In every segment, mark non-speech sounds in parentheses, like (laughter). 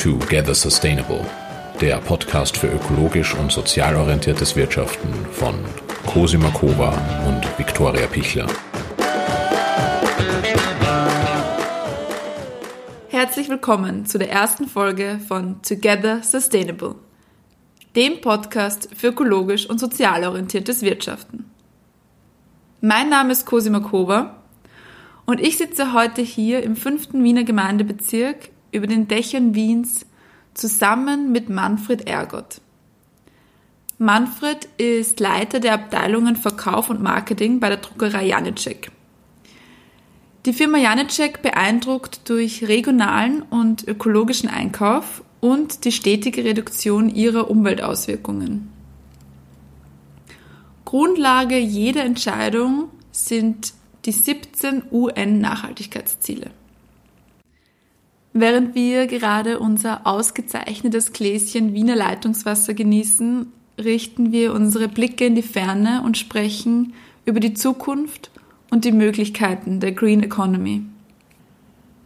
Together Sustainable, der Podcast für ökologisch und sozial orientiertes Wirtschaften von Cosima Kova und Viktoria Pichler. Herzlich willkommen zu der ersten Folge von Together Sustainable, dem Podcast für ökologisch und sozial orientiertes Wirtschaften. Mein Name ist Cosima Kova und ich sitze heute hier im fünften Wiener Gemeindebezirk über den Dächern Wiens zusammen mit Manfred Ergott. Manfred ist Leiter der Abteilungen Verkauf und Marketing bei der Druckerei Janicek. Die Firma Janicek beeindruckt durch regionalen und ökologischen Einkauf und die stetige Reduktion ihrer Umweltauswirkungen. Grundlage jeder Entscheidung sind die 17 UN-Nachhaltigkeitsziele. Während wir gerade unser ausgezeichnetes Gläschen Wiener Leitungswasser genießen, richten wir unsere Blicke in die Ferne und sprechen über die Zukunft und die Möglichkeiten der Green Economy.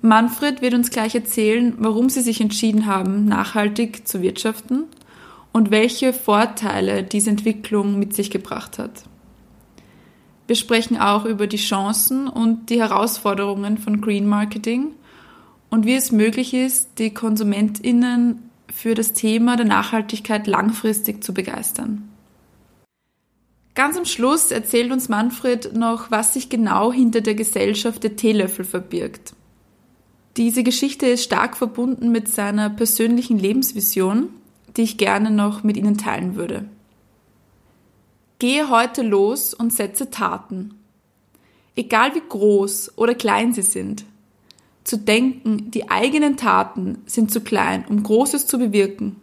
Manfred wird uns gleich erzählen, warum sie sich entschieden haben, nachhaltig zu wirtschaften und welche Vorteile diese Entwicklung mit sich gebracht hat. Wir sprechen auch über die Chancen und die Herausforderungen von Green Marketing und wie es möglich ist, die Konsumentinnen für das Thema der Nachhaltigkeit langfristig zu begeistern. Ganz am Schluss erzählt uns Manfred noch, was sich genau hinter der Gesellschaft der Teelöffel verbirgt. Diese Geschichte ist stark verbunden mit seiner persönlichen Lebensvision, die ich gerne noch mit Ihnen teilen würde. Gehe heute los und setze Taten. Egal wie groß oder klein sie sind, zu denken, die eigenen Taten sind zu klein, um Großes zu bewirken,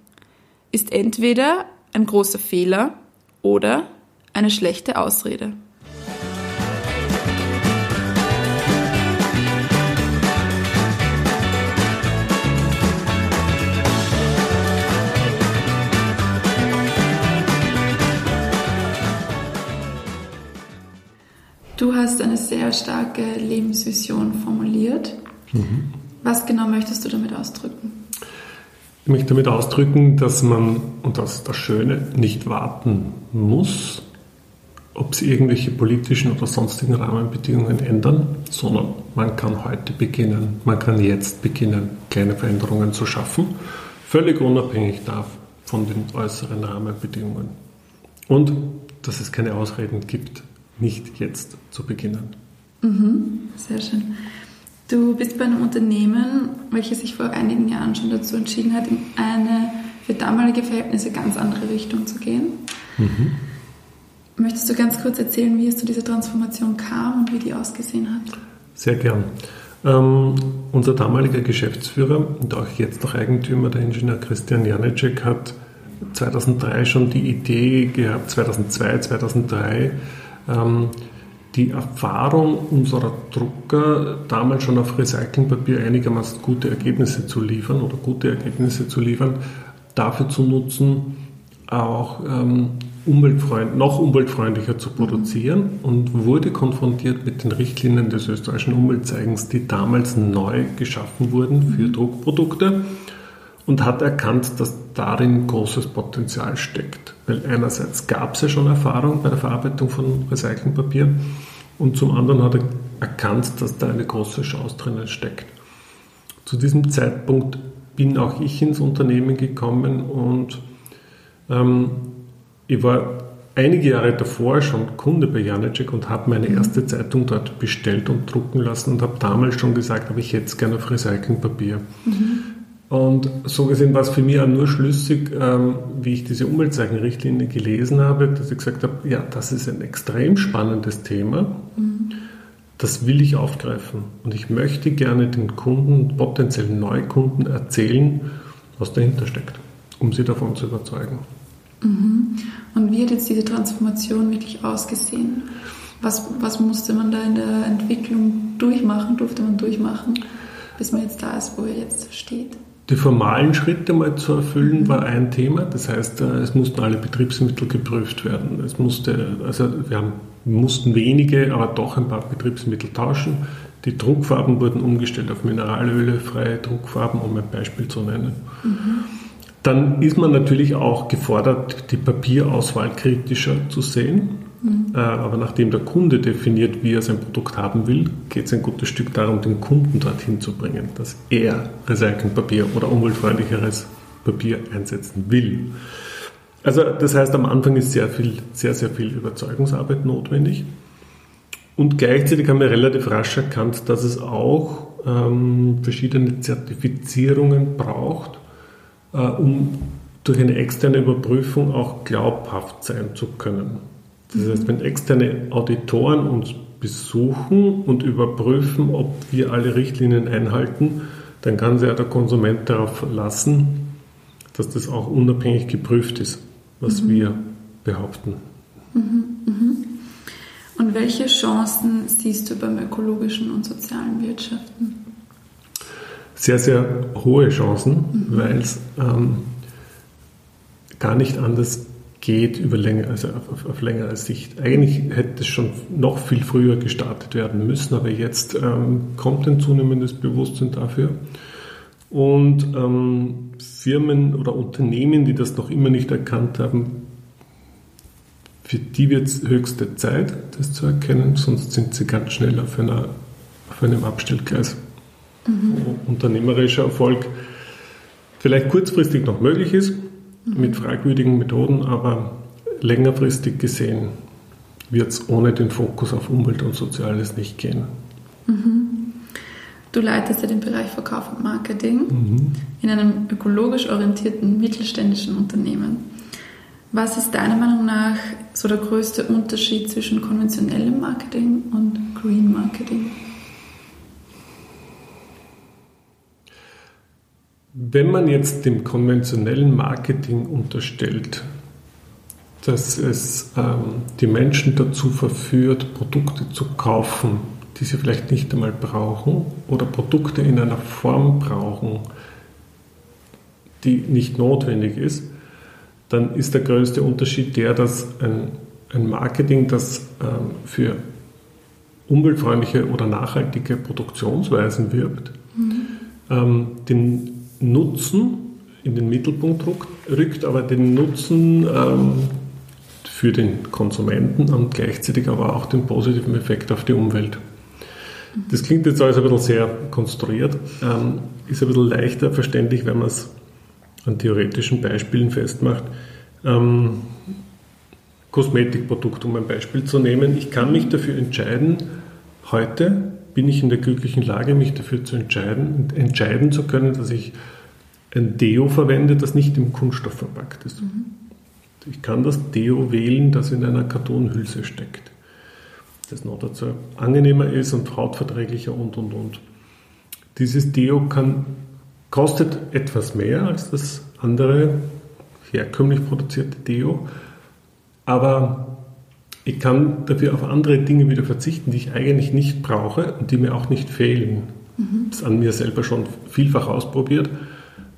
ist entweder ein großer Fehler oder eine schlechte Ausrede. Du hast eine sehr starke Lebensvision formuliert. Mhm. Was genau möchtest du damit ausdrücken? Ich möchte damit ausdrücken, dass man, und das ist das Schöne, nicht warten muss, ob sie irgendwelche politischen oder sonstigen Rahmenbedingungen ändern, sondern man kann heute beginnen, man kann jetzt beginnen, kleine Veränderungen zu schaffen, völlig unabhängig von den äußeren Rahmenbedingungen. Und dass es keine Ausreden gibt, nicht jetzt zu beginnen. Mhm, sehr schön. Du bist bei einem Unternehmen, welches sich vor einigen Jahren schon dazu entschieden hat, in eine für damalige Verhältnisse ganz andere Richtung zu gehen. Mhm. Möchtest du ganz kurz erzählen, wie es zu dieser Transformation kam und wie die ausgesehen hat? Sehr gern. Ähm, unser damaliger Geschäftsführer und auch jetzt noch Eigentümer, der Ingenieur Christian Janicek, hat 2003 schon die Idee gehabt, 2002, 2003, ähm, die Erfahrung unserer Drucker, damals schon auf Recyclingpapier einigermaßen gute Ergebnisse zu liefern oder gute Ergebnisse zu liefern, dafür zu nutzen, auch ähm, umweltfreund, noch umweltfreundlicher zu produzieren und wurde konfrontiert mit den Richtlinien des österreichischen Umweltzeigens, die damals neu geschaffen wurden für Druckprodukte und hat erkannt, dass darin großes Potenzial steckt. Weil einerseits gab es ja schon Erfahrung bei der Verarbeitung von Recyclingpapier und zum anderen hat er erkannt, dass da eine große Chance drinnen steckt. Zu diesem Zeitpunkt bin auch ich ins Unternehmen gekommen und ähm, ich war einige Jahre davor schon Kunde bei Janecek und habe meine erste Zeitung dort bestellt und drucken lassen und habe damals schon gesagt, aber ich hätte gerne auf Recyclingpapier. Mhm. Und so gesehen war es für mich auch nur schlüssig, ähm, wie ich diese Umweltzeichenrichtlinie gelesen habe, dass ich gesagt habe, ja, das ist ein extrem spannendes Thema. Das will ich aufgreifen. Und ich möchte gerne den Kunden, potenziellen Neukunden erzählen, was dahinter steckt, um sie davon zu überzeugen. Mhm. Und wie hat jetzt diese Transformation wirklich ausgesehen? Was, was musste man da in der Entwicklung durchmachen, durfte man durchmachen, bis man jetzt da ist, wo er jetzt steht? Die formalen Schritte mal zu erfüllen war ein Thema. Das heißt, äh, es mussten alle Betriebsmittel geprüft werden. Es musste, also wir haben, mussten wenige, aber doch ein paar Betriebsmittel tauschen. Die Druckfarben wurden umgestellt auf mineralölefreie Druckfarben, um ein Beispiel zu nennen. Mhm. Dann ist man natürlich auch gefordert, die Papierauswahl kritischer zu sehen. Mhm. Aber nachdem der Kunde definiert, wie er sein Produkt haben will, geht es ein gutes Stück darum, den Kunden dorthin zu bringen, dass er Recyclingpapier oder umweltfreundlicheres Papier einsetzen will. Also das heißt, am Anfang ist sehr viel, sehr, sehr viel Überzeugungsarbeit notwendig. Und gleichzeitig haben wir relativ rasch erkannt, dass es auch ähm, verschiedene Zertifizierungen braucht, äh, um durch eine externe Überprüfung auch glaubhaft sein zu können. Das heißt, wenn externe Auditoren uns besuchen und überprüfen, ob wir alle Richtlinien einhalten, dann kann sich ja der Konsument darauf verlassen, dass das auch unabhängig geprüft ist, was mhm. wir behaupten. Mhm, mhm. Und welche Chancen siehst du beim ökologischen und sozialen Wirtschaften? Sehr, sehr hohe Chancen, mhm. weil es ähm, gar nicht anders geht über länger, also auf, auf, längere Sicht. Eigentlich hätte es schon noch viel früher gestartet werden müssen, aber jetzt ähm, kommt ein zunehmendes Bewusstsein dafür. Und ähm, Firmen oder Unternehmen, die das noch immer nicht erkannt haben, für die wird es höchste Zeit, das zu erkennen, sonst sind sie ganz schnell auf, einer, auf einem Abstellgleis. Mhm. Wo unternehmerischer Erfolg vielleicht kurzfristig noch möglich ist, mit fragwürdigen Methoden, aber längerfristig gesehen wird es ohne den Fokus auf Umwelt und Soziales nicht gehen. Mhm. Du leitest ja den Bereich Verkauf und Marketing mhm. in einem ökologisch orientierten mittelständischen Unternehmen. Was ist deiner Meinung nach so der größte Unterschied zwischen konventionellem Marketing und Green Marketing? Wenn man jetzt dem konventionellen Marketing unterstellt, dass es ähm, die Menschen dazu verführt, Produkte zu kaufen, die sie vielleicht nicht einmal brauchen oder Produkte in einer Form brauchen, die nicht notwendig ist, dann ist der größte Unterschied der, dass ein, ein Marketing, das ähm, für umweltfreundliche oder nachhaltige Produktionsweisen wirbt, mhm. ähm, den Nutzen in den Mittelpunkt rückt, aber den Nutzen ähm, für den Konsumenten und gleichzeitig aber auch den positiven Effekt auf die Umwelt. Das klingt jetzt alles ein bisschen sehr konstruiert, ähm, ist ein bisschen leichter verständlich, wenn man es an theoretischen Beispielen festmacht. Ähm, Kosmetikprodukt, um ein Beispiel zu nehmen. Ich kann mich dafür entscheiden, heute bin ich in der glücklichen Lage, mich dafür zu entscheiden, entscheiden zu können, dass ich ein Deo verwende, das nicht im Kunststoff verpackt ist. Mhm. Ich kann das Deo wählen, das in einer Kartonhülse steckt. Das noch dazu angenehmer ist und hautverträglicher und und und. Dieses Deo kann, kostet etwas mehr als das andere herkömmlich produzierte Deo, aber ich kann dafür auf andere Dinge wieder verzichten, die ich eigentlich nicht brauche und die mir auch nicht fehlen. Mhm. Das an mir selber schon vielfach ausprobiert.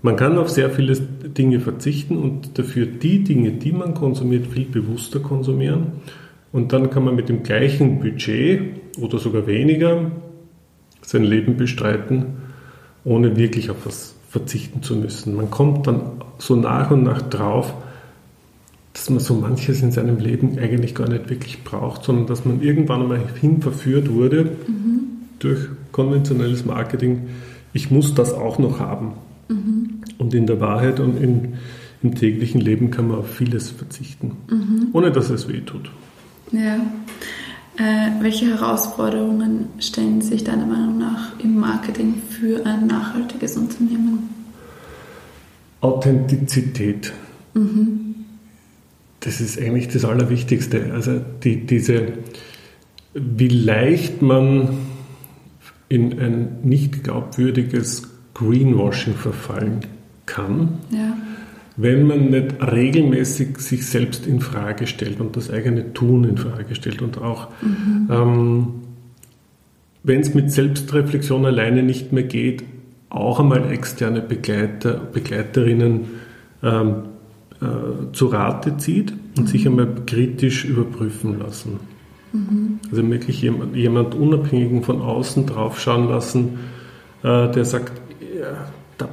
Man kann auf sehr viele Dinge verzichten und dafür die Dinge, die man konsumiert, viel bewusster konsumieren. Und dann kann man mit dem gleichen Budget oder sogar weniger sein Leben bestreiten, ohne wirklich auf was verzichten zu müssen. Man kommt dann so nach und nach drauf, dass man so manches in seinem Leben eigentlich gar nicht wirklich braucht, sondern dass man irgendwann einmal hin verführt wurde mhm. durch konventionelles Marketing, ich muss das auch noch haben. Mhm. Und in der Wahrheit und in, im täglichen Leben kann man auf vieles verzichten, mhm. ohne dass es weh tut. Ja. Äh, welche Herausforderungen stellen sich deiner Meinung nach im Marketing für ein nachhaltiges Unternehmen? Authentizität. Mhm. Das ist eigentlich das Allerwichtigste. Also die, diese, wie leicht man in ein nicht glaubwürdiges Greenwashing verfallen kann. Ja wenn man nicht regelmäßig sich selbst in Frage stellt und das eigene Tun in Frage stellt und auch mhm. ähm, wenn es mit Selbstreflexion alleine nicht mehr geht, auch einmal externe Begleiter, Begleiterinnen ähm, äh, zu Rate zieht und mhm. sich einmal kritisch überprüfen lassen. Mhm. Also wirklich jemand, jemand Unabhängigen von außen draufschauen lassen, äh, der sagt, ja, da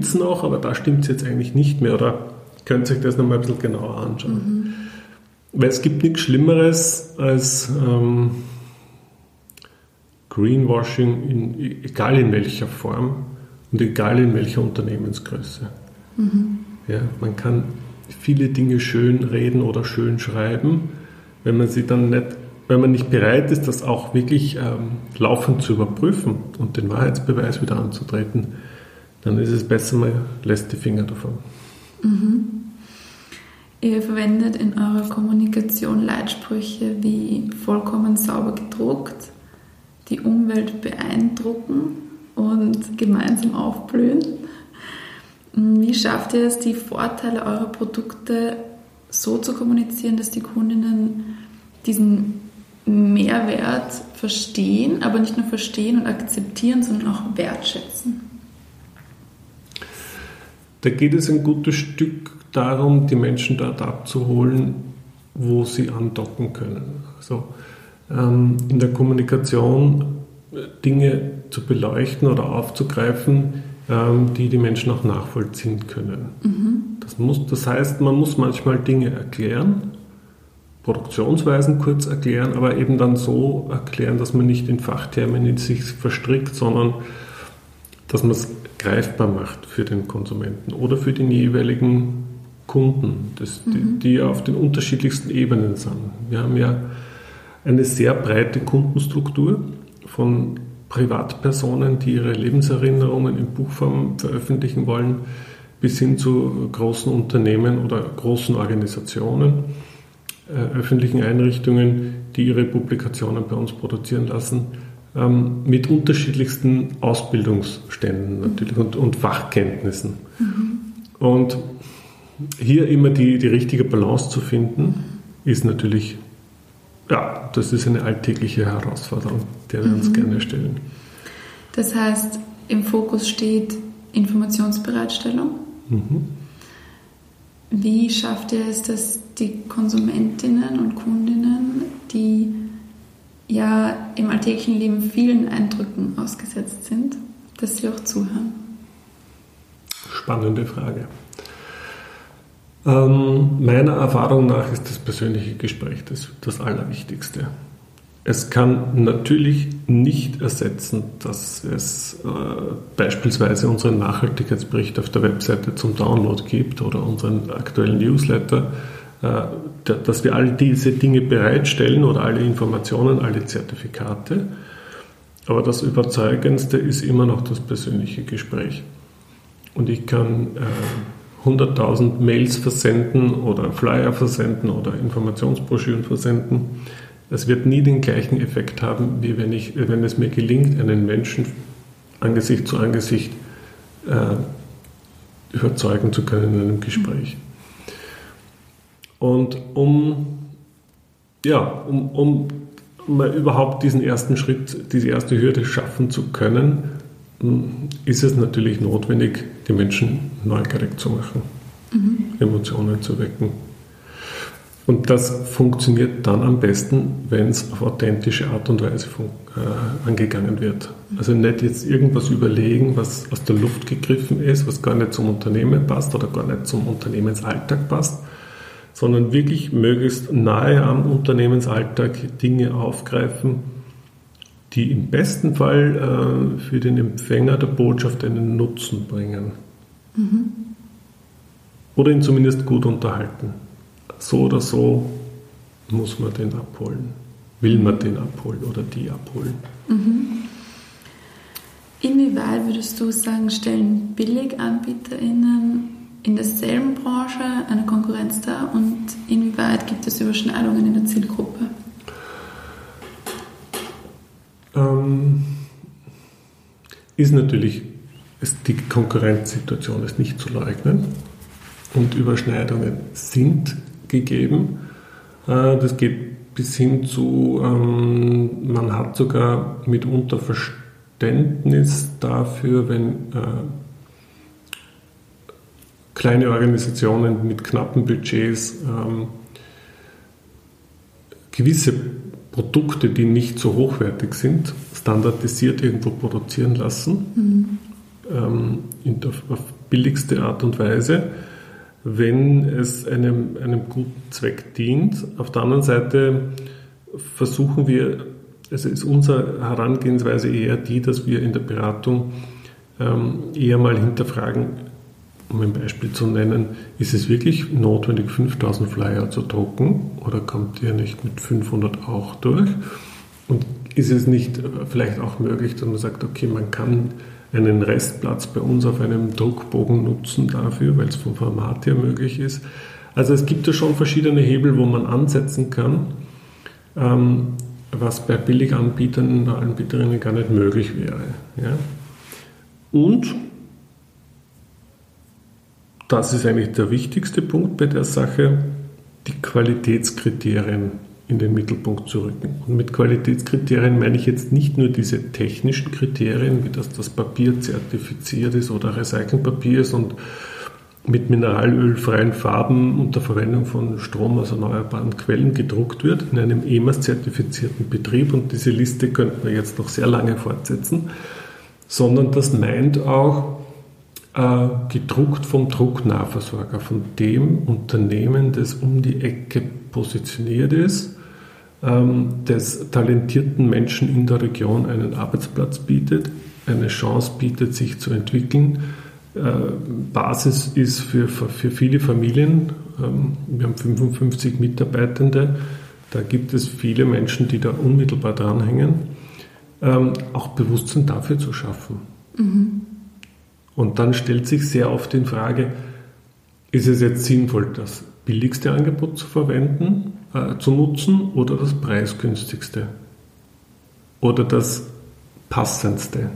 es noch, aber da stimmt es jetzt eigentlich nicht mehr. Oder könnt euch das nochmal ein bisschen genauer anschauen. Mhm. Weil es gibt nichts Schlimmeres als ähm, Greenwashing, in, egal in welcher Form und egal in welcher Unternehmensgröße. Mhm. Ja, man kann viele Dinge schön reden oder schön schreiben, wenn man sie dann nicht, wenn man nicht bereit ist, das auch wirklich ähm, laufend zu überprüfen und den Wahrheitsbeweis wieder anzutreten, dann ist es besser, man lässt die Finger davon. Mhm. Ihr verwendet in eurer Kommunikation Leitsprüche wie vollkommen sauber gedruckt, die Umwelt beeindrucken und gemeinsam aufblühen. Wie schafft ihr es, die Vorteile eurer Produkte so zu kommunizieren, dass die Kundinnen diesen Mehrwert verstehen, aber nicht nur verstehen und akzeptieren, sondern auch wertschätzen? Da geht es ein gutes Stück darum, die Menschen dort abzuholen, wo sie andocken können. Also ähm, in der Kommunikation Dinge zu beleuchten oder aufzugreifen, ähm, die die Menschen auch nachvollziehen können. Mhm. Das, muss, das heißt, man muss manchmal Dinge erklären, Produktionsweisen kurz erklären, aber eben dann so erklären, dass man nicht in Fachtermini sich verstrickt, sondern dass man es greifbar macht für den Konsumenten oder für den jeweiligen Kunden, das, mhm. die, die auf den unterschiedlichsten Ebenen sind. Wir haben ja eine sehr breite Kundenstruktur von Privatpersonen, die ihre Lebenserinnerungen in Buchform veröffentlichen wollen, bis hin zu großen Unternehmen oder großen Organisationen, äh, öffentlichen Einrichtungen, die ihre Publikationen bei uns produzieren lassen, ähm, mit unterschiedlichsten Ausbildungsständen natürlich und, und Fachkenntnissen. Mhm. Und hier immer die, die richtige Balance zu finden, ist natürlich, ja, das ist eine alltägliche Herausforderung, der wir mhm. uns gerne stellen. Das heißt, im Fokus steht Informationsbereitstellung. Mhm. Wie schafft ihr es, dass die Konsumentinnen und Kundinnen, die ja im alltäglichen Leben vielen Eindrücken ausgesetzt sind, dass sie auch zuhören? Spannende Frage. Ähm, meiner Erfahrung nach ist das persönliche Gespräch das, das Allerwichtigste. Es kann natürlich nicht ersetzen, dass es äh, beispielsweise unseren Nachhaltigkeitsbericht auf der Webseite zum Download gibt oder unseren aktuellen Newsletter, äh, dass wir all diese Dinge bereitstellen oder alle Informationen, alle Zertifikate. Aber das Überzeugendste ist immer noch das persönliche Gespräch. Und ich kann äh, 100.000 Mails versenden oder Flyer versenden oder Informationsbroschüren versenden. Es wird nie den gleichen Effekt haben, wie wenn, ich, wenn es mir gelingt, einen Menschen Angesicht zu Angesicht äh, überzeugen zu können in einem Gespräch. Und um, ja, um, um mal überhaupt diesen ersten Schritt, diese erste Hürde schaffen zu können, ist es natürlich notwendig, die Menschen neugierig zu machen, mhm. Emotionen zu wecken. Und das funktioniert dann am besten, wenn es auf authentische Art und Weise äh, angegangen wird. Also nicht jetzt irgendwas überlegen, was aus der Luft gegriffen ist, was gar nicht zum Unternehmen passt oder gar nicht zum Unternehmensalltag passt, sondern wirklich möglichst nahe am Unternehmensalltag Dinge aufgreifen, die im besten Fall äh, für den Empfänger der Botschaft einen Nutzen bringen. Mhm. Oder ihn zumindest gut unterhalten. So oder so muss man den abholen. Will man den abholen oder die abholen. Mhm. Inwieweit würdest du sagen, stellen BilliganbieterInnen in derselben Branche eine Konkurrenz dar und inwieweit gibt es Überschneidungen in der Zielgruppe? Ähm, ist natürlich, ist die Konkurrenzsituation ist nicht zu leugnen und Überschneidungen sind gegeben. Äh, das geht bis hin zu, ähm, man hat sogar mitunter Verständnis dafür, wenn äh, kleine Organisationen mit knappen Budgets ähm, gewisse Produkte, die nicht so hochwertig sind, standardisiert irgendwo produzieren lassen, mhm. ähm, in der, auf billigste Art und Weise, wenn es einem, einem guten Zweck dient. Auf der anderen Seite versuchen wir, also ist unsere Herangehensweise eher die, dass wir in der Beratung ähm, eher mal hinterfragen, um ein Beispiel zu nennen, ist es wirklich notwendig, 5000 Flyer zu drucken oder kommt ihr nicht mit 500 auch durch? Und ist es nicht äh, vielleicht auch möglich, dass man sagt, okay, man kann einen Restplatz bei uns auf einem Druckbogen nutzen dafür, weil es vom Format her möglich ist. Also es gibt ja schon verschiedene Hebel, wo man ansetzen kann, ähm, was bei Billiganbietern und Anbieterinnen gar nicht möglich wäre. Ja? Und das ist eigentlich der wichtigste Punkt bei der Sache, die Qualitätskriterien in den Mittelpunkt zu rücken. Und mit Qualitätskriterien meine ich jetzt nicht nur diese technischen Kriterien, wie dass das Papier zertifiziert ist oder Recyclingpapier ist und mit mineralölfreien Farben unter Verwendung von Strom aus erneuerbaren Quellen gedruckt wird, in einem EMAS-zertifizierten Betrieb. Und diese Liste könnten wir jetzt noch sehr lange fortsetzen, sondern das meint auch, gedruckt vom Drucknahversorger, von dem Unternehmen, das um die Ecke positioniert ist, ähm, des talentierten Menschen in der Region einen Arbeitsplatz bietet, eine Chance bietet, sich zu entwickeln. Äh, Basis ist für, für viele Familien. Ähm, wir haben 55 Mitarbeitende. Da gibt es viele Menschen, die da unmittelbar dranhängen. Ähm, auch Bewusstsein dafür zu schaffen. Mhm. Und dann stellt sich sehr oft die Frage, ist es jetzt sinnvoll, das billigste Angebot zu verwenden, äh, zu nutzen oder das preisgünstigste? Oder das passendste?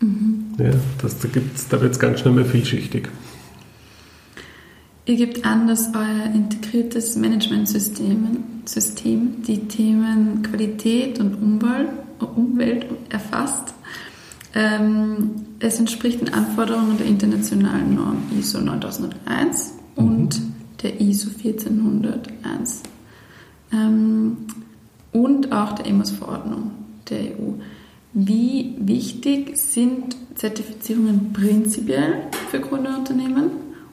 Mhm. Ja, das, da, da wird es ganz schnell mal vielschichtig. Ihr gebt an, dass euer integriertes Managementsystem System die Themen Qualität und Umwelt, Umwelt erfasst es entspricht den Anforderungen der internationalen Norm ISO 9001 mhm. und der ISO 14001 ähm, und auch der EMAS-Verordnung der EU. Wie wichtig sind Zertifizierungen prinzipiell für Gründerunternehmen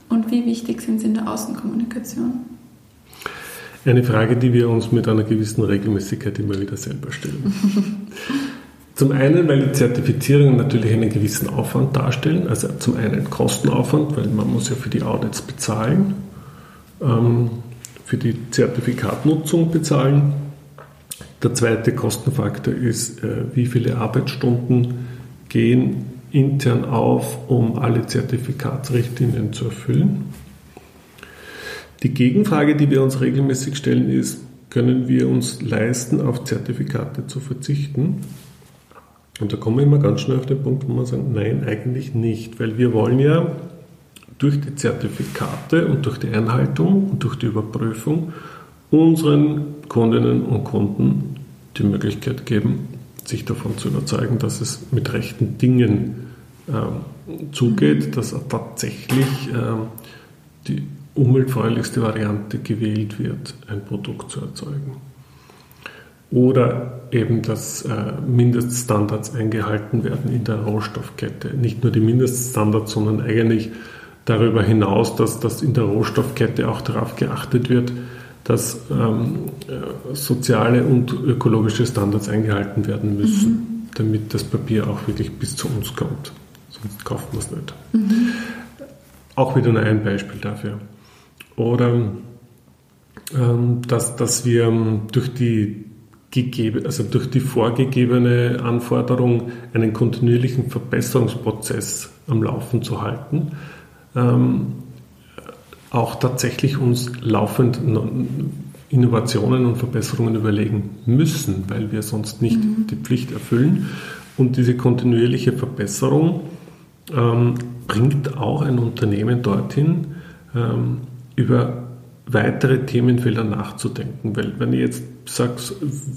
und wie wichtig sind sie in der Außenkommunikation? Eine Frage, die wir uns mit einer gewissen Regelmäßigkeit immer wieder selber stellen. (laughs) Zum einen, weil die Zertifizierungen natürlich einen gewissen Aufwand darstellen, also zum einen Kostenaufwand, weil man muss ja für die Audits bezahlen, ähm, für die Zertifikatnutzung bezahlen. Der zweite Kostenfaktor ist, äh, wie viele Arbeitsstunden gehen intern auf, um alle Zertifikatsrichtlinien zu erfüllen. Die Gegenfrage, die wir uns regelmäßig stellen, ist, können wir uns leisten, auf Zertifikate zu verzichten? Und da kommen wir immer ganz schnell auf den Punkt, wo man sagt, nein, eigentlich nicht, weil wir wollen ja durch die Zertifikate und durch die Einhaltung und durch die Überprüfung unseren Kundinnen und Kunden die Möglichkeit geben, sich davon zu überzeugen, dass es mit rechten Dingen äh, zugeht, dass tatsächlich äh, die umweltfreundlichste Variante gewählt wird, ein Produkt zu erzeugen oder eben, dass äh, Mindeststandards eingehalten werden in der Rohstoffkette. Nicht nur die Mindeststandards, sondern eigentlich darüber hinaus, dass, dass in der Rohstoffkette auch darauf geachtet wird, dass ähm, äh, soziale und ökologische Standards eingehalten werden müssen, mhm. damit das Papier auch wirklich bis zu uns kommt. Sonst kauft man es nicht. Mhm. Auch wieder nur ein Beispiel dafür. Oder ähm, dass, dass wir durch die gegeben, also durch die vorgegebene Anforderung einen kontinuierlichen Verbesserungsprozess am Laufen zu halten, ähm, auch tatsächlich uns laufend Innovationen und Verbesserungen überlegen müssen, weil wir sonst nicht mhm. die Pflicht erfüllen. Und diese kontinuierliche Verbesserung ähm, bringt auch ein Unternehmen dorthin, ähm, über weitere Themenfelder nachzudenken. Weil wenn ich jetzt sage,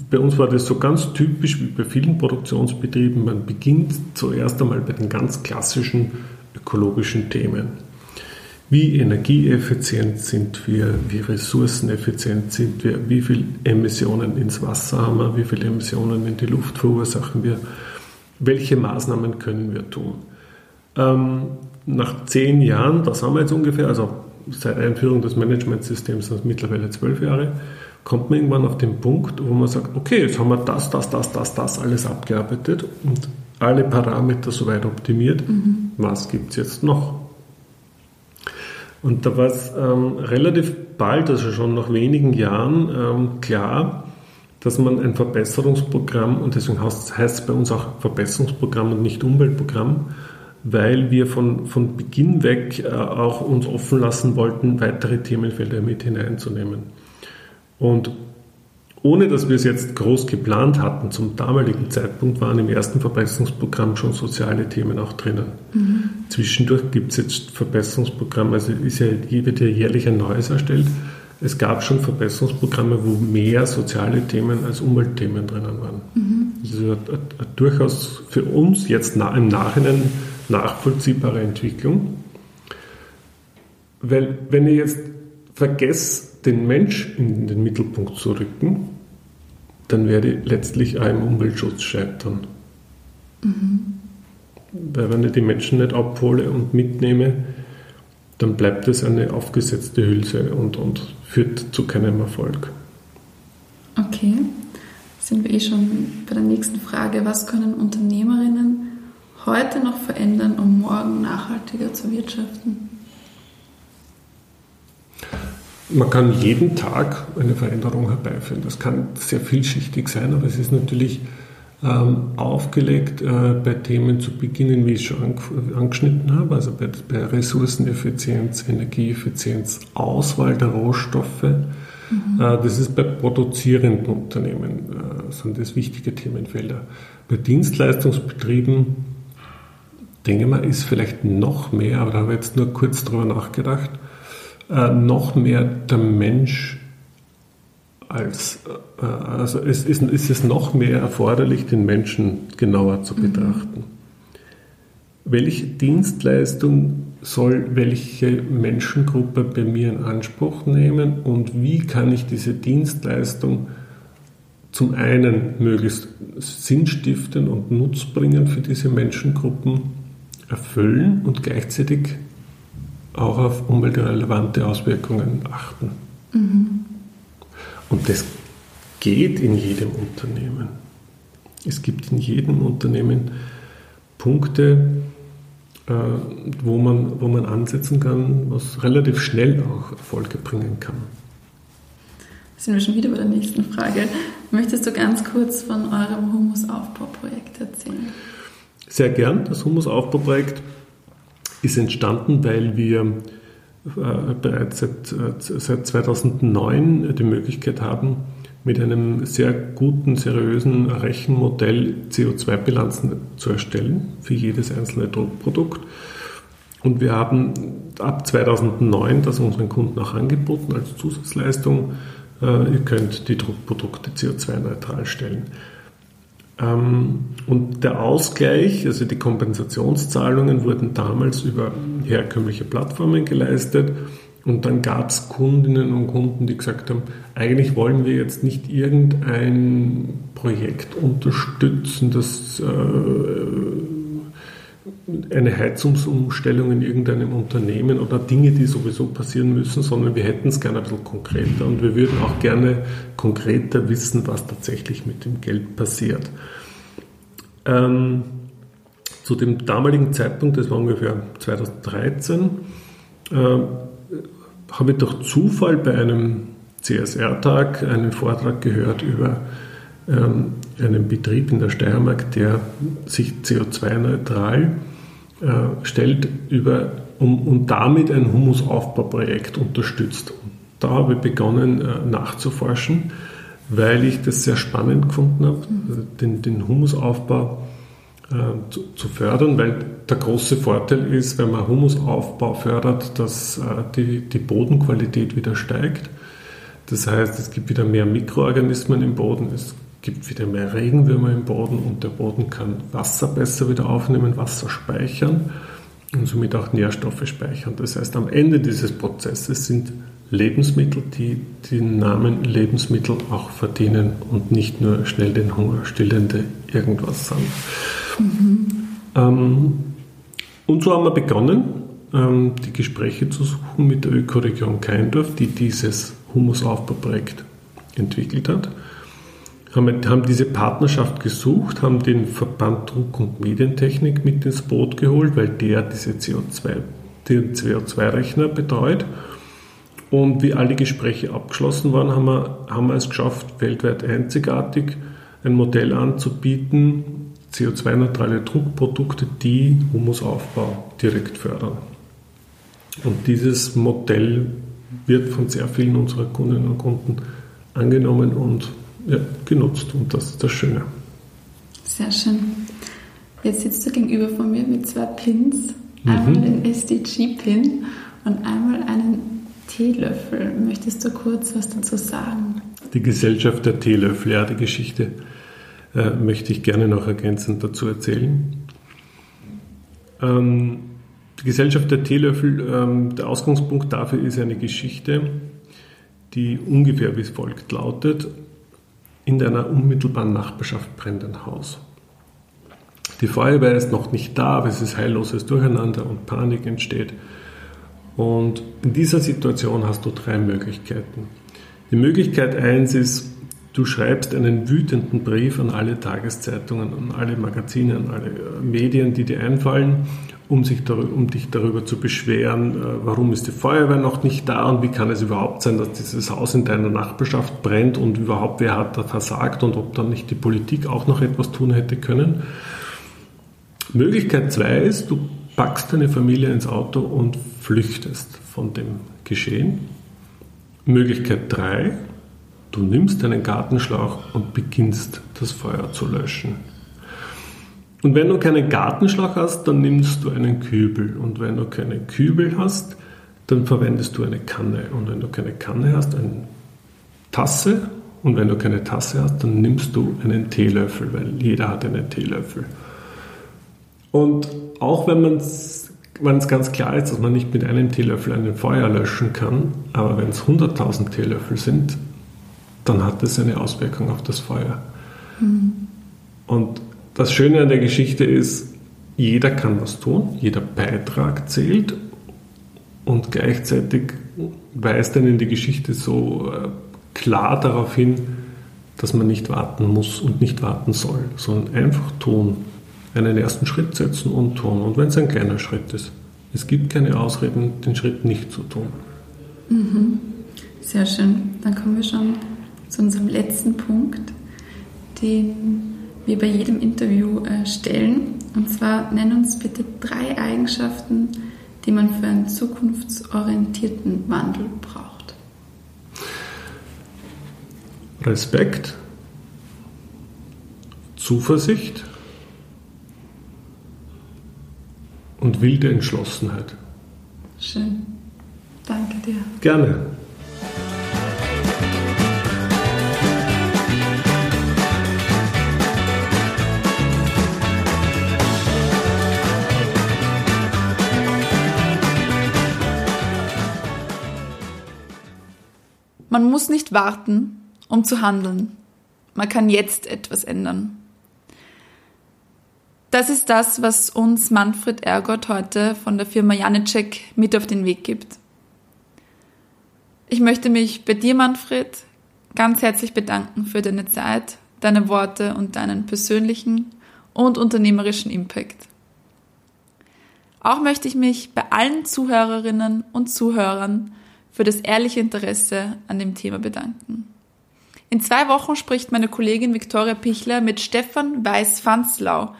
bei uns war das so ganz typisch wie bei vielen Produktionsbetrieben, man beginnt zuerst einmal bei den ganz klassischen ökologischen Themen. Wie energieeffizient sind wir, wie ressourceneffizient sind wir, wie viel Emissionen ins Wasser haben wir, wie viele Emissionen in die Luft verursachen wir, welche Maßnahmen können wir tun. Ähm, nach zehn Jahren, das haben wir jetzt ungefähr, also seit Einführung des Managementsystems sind es mittlerweile zwölf Jahre, kommt man irgendwann auf den Punkt, wo man sagt, okay, jetzt haben wir das, das, das, das, das alles abgearbeitet und alle Parameter soweit optimiert. Mhm. Was gibt es jetzt noch? Und da war es ähm, relativ bald, also schon nach wenigen Jahren, ähm, klar, dass man ein Verbesserungsprogramm, und deswegen heißt es bei uns auch Verbesserungsprogramm und nicht Umweltprogramm, weil wir von, von Beginn weg äh, auch uns offen lassen wollten, weitere Themenfelder mit hineinzunehmen. Und ohne dass wir es jetzt groß geplant hatten, zum damaligen Zeitpunkt waren im ersten Verbesserungsprogramm schon soziale Themen auch drinnen. Mhm. Zwischendurch gibt es jetzt Verbesserungsprogramme, also ist ja, wird ja jährlich ein neues erstellt. Es gab schon Verbesserungsprogramme, wo mehr soziale Themen als Umweltthemen drinnen waren. Mhm. Das ist eine, eine, durchaus für uns jetzt im Nachhinein nachvollziehbare Entwicklung. Weil wenn ihr jetzt vergesst, den Mensch in den Mittelpunkt zu rücken, dann werde ich letztlich auch im Umweltschutz scheitern. Mhm. Weil wenn ich die Menschen nicht abhole und mitnehme, dann bleibt es eine aufgesetzte Hülse und, und führt zu keinem Erfolg. Okay, sind wir eh schon bei der nächsten Frage. Was können Unternehmerinnen heute noch verändern, um morgen nachhaltiger zu wirtschaften? Man kann jeden Tag eine Veränderung herbeiführen. Das kann sehr vielschichtig sein, aber es ist natürlich ähm, aufgelegt, äh, bei Themen zu beginnen, wie ich schon an, angeschnitten habe, also bei, bei, Ressourceneffizienz, Energieeffizienz, Auswahl der Rohstoffe. Mhm. Äh, das ist bei produzierenden Unternehmen, äh, sind das wichtige Themenfelder. Bei Dienstleistungsbetrieben, denke mal, ist vielleicht noch mehr, aber da habe ich jetzt nur kurz drüber nachgedacht, äh, noch mehr der Mensch als, äh, also es ist, ist es noch mehr erforderlich, den Menschen genauer zu mhm. betrachten. Mhm. Welche Dienstleistung soll welche Menschengruppe bei mir in Anspruch nehmen und wie kann ich diese Dienstleistung zum einen möglichst sinnstiftend und nutzbringend für diese Menschengruppen erfüllen und gleichzeitig auch auf umweltrelevante Auswirkungen achten. Mhm. Und das geht in jedem Unternehmen. Es gibt in jedem Unternehmen Punkte, äh, wo man, wo man ansetzen kann, was relativ schnell auch Erfolge bringen kann. Sind wir schon wieder bei der nächsten Frage. Möchtest du ganz kurz von eurem Humusaufbauprojekt erzählen? Sehr gern. Das Humusaufbauprojekt ist entstanden, weil wir äh, bereits seit, äh, seit 2009 die Möglichkeit haben, mit einem sehr guten, seriösen Rechenmodell CO2-Bilanzen zu erstellen für jedes einzelne Druckprodukt. Und wir haben ab 2009 das unseren Kunden auch angeboten als Zusatzleistung. Äh, ihr könnt die Druckprodukte CO2-neutral stellen. Ähm, und der Ausgleich, also die Kompensationszahlungen wurden damals über herkömmliche Plattformen geleistet. Und dann gab es Kundinnen und Kunden, die gesagt haben, eigentlich wollen wir jetzt nicht irgendein Projekt unterstützen, das äh, eine Heizungsumstellung in irgendeinem Unternehmen oder Dinge, die sowieso passieren müssen, sondern wir hätten es gerne ein bisschen konkreter und wir würden auch gerne konkreter wissen, was tatsächlich mit dem Geld passiert. Ähm, zu dem damaligen Zeitpunkt, das war ungefähr 2013, äh, habe ich durch Zufall bei einem CSR-Tag einen Vortrag gehört über ähm, einen Betrieb in der Steiermark, der sich CO2-neutral äh, stellt über, um, und damit ein Humusaufbauprojekt unterstützt. Und da habe ich begonnen äh, nachzuforschen weil ich das sehr spannend gefunden habe, also den, den Humusaufbau äh, zu, zu, fördern, weil der große Vorteil ist, wenn man Humusaufbau fördert, dass äh, die, die Bodenqualität wieder steigt. Das heißt, es gibt wieder mehr Mikroorganismen im Boden, es gibt wieder mehr Regenwürmer im Boden und der Boden kann Wasser besser wieder aufnehmen, Wasser speichern. und somit auch Nährstoffe speichern. Das heißt, am Ende dieses Prozesses sind Lebensmittel, die den Namen Lebensmittel auch verdienen und nicht nur schnell den Hunger stillende irgendwas sind. Mhm. Ähm, und so haben wir begonnen, ähm, die Gespräche zu suchen mit der Ökoregion Keindorf, die dieses Humusaufbauprojekt entwickelt hat. Haben, haben diese Partnerschaft gesucht, haben den Verband Druck und Medientechnik mit ins Boot geholt, weil der diese CO2, den CO2-Rechner betreut und wie alle Gespräche abgeschlossen waren, haben wir, haben wir es geschafft, weltweit einzigartig ein Modell anzubieten, CO2-neutrale Druckprodukte, die Humusaufbau direkt fördern. Und dieses Modell wird von sehr vielen unserer Kundinnen und Kunden angenommen und ja, genutzt. Und das ist das Schöne. Sehr schön. Jetzt sitzt du gegenüber von mir mit zwei Pins. Einmal mhm. den SDG-Pin und einmal einen Teelöffel. Möchtest du kurz was dazu sagen? Die Gesellschaft der Teelöffel, ja, die Geschichte äh, möchte ich gerne noch ergänzend dazu erzählen. Ähm, die Gesellschaft der Teelöffel, ähm, der Ausgangspunkt dafür ist eine Geschichte, die ungefähr wie folgt lautet. In deiner unmittelbaren Nachbarschaft brennt ein Haus. Die Feuerwehr ist noch nicht da, aber es ist heilloses Durcheinander und Panik entsteht. Und in dieser Situation hast du drei Möglichkeiten. Die Möglichkeit eins ist, du schreibst einen wütenden Brief an alle Tageszeitungen, an alle Magazine, an alle äh, Medien, die dir einfallen, um, sich um dich darüber zu beschweren, äh, warum ist die Feuerwehr noch nicht da und wie kann es überhaupt sein, dass dieses Haus in deiner Nachbarschaft brennt und überhaupt wer hat da versagt und ob dann nicht die Politik auch noch etwas tun hätte können. Möglichkeit zwei ist, du packst deine Familie ins Auto und flüchtest von dem Geschehen. Möglichkeit 3, du nimmst deinen Gartenschlauch und beginnst das Feuer zu löschen. Und wenn du keinen Gartenschlauch hast, dann nimmst du einen Kübel. Und wenn du keinen Kübel hast, dann verwendest du eine Kanne. Und wenn du keine Kanne hast, eine Tasse. Und wenn du keine Tasse hast, dann nimmst du einen Teelöffel, weil jeder hat einen Teelöffel. Und auch wenn man es wenn es ganz klar ist, dass man nicht mit einem Teelöffel ein Feuer löschen kann, aber wenn es 100.000 Teelöffel sind, dann hat es eine Auswirkung auf das Feuer. Mhm. Und das Schöne an der Geschichte ist, jeder kann was tun, jeder Beitrag zählt und gleichzeitig weist einen die Geschichte so äh, klar darauf hin, dass man nicht warten muss und nicht warten soll, sondern einfach tun einen ersten Schritt setzen und tun. Und wenn es ein kleiner Schritt ist. Es gibt keine Ausreden, den Schritt nicht zu tun. Mhm. Sehr schön. Dann kommen wir schon zu unserem letzten Punkt, den wir bei jedem Interview äh, stellen. Und zwar nenn uns bitte drei Eigenschaften, die man für einen zukunftsorientierten Wandel braucht. Respekt, Zuversicht, und wilde Entschlossenheit. Schön. Danke dir. Gerne. Man muss nicht warten, um zu handeln. Man kann jetzt etwas ändern. Das ist das, was uns Manfred Ergott heute von der Firma Janicek mit auf den Weg gibt. Ich möchte mich bei dir, Manfred, ganz herzlich bedanken für deine Zeit, deine Worte und deinen persönlichen und unternehmerischen Impact. Auch möchte ich mich bei allen Zuhörerinnen und Zuhörern für das ehrliche Interesse an dem Thema bedanken. In zwei Wochen spricht meine Kollegin Viktoria Pichler mit Stefan Weiß-Fanzlau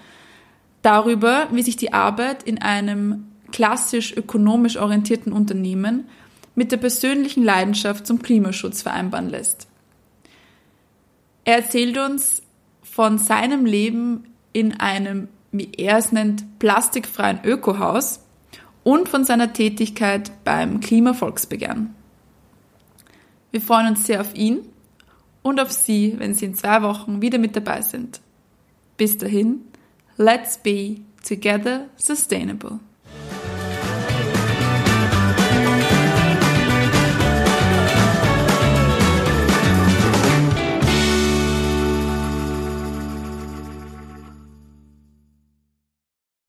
darüber, wie sich die Arbeit in einem klassisch ökonomisch orientierten Unternehmen mit der persönlichen Leidenschaft zum Klimaschutz vereinbaren lässt. Er erzählt uns von seinem Leben in einem, wie er es nennt, plastikfreien Ökohaus und von seiner Tätigkeit beim Klimavolksbegehren. Wir freuen uns sehr auf ihn und auf Sie, wenn Sie in zwei Wochen wieder mit dabei sind. Bis dahin, Let's be together sustainable.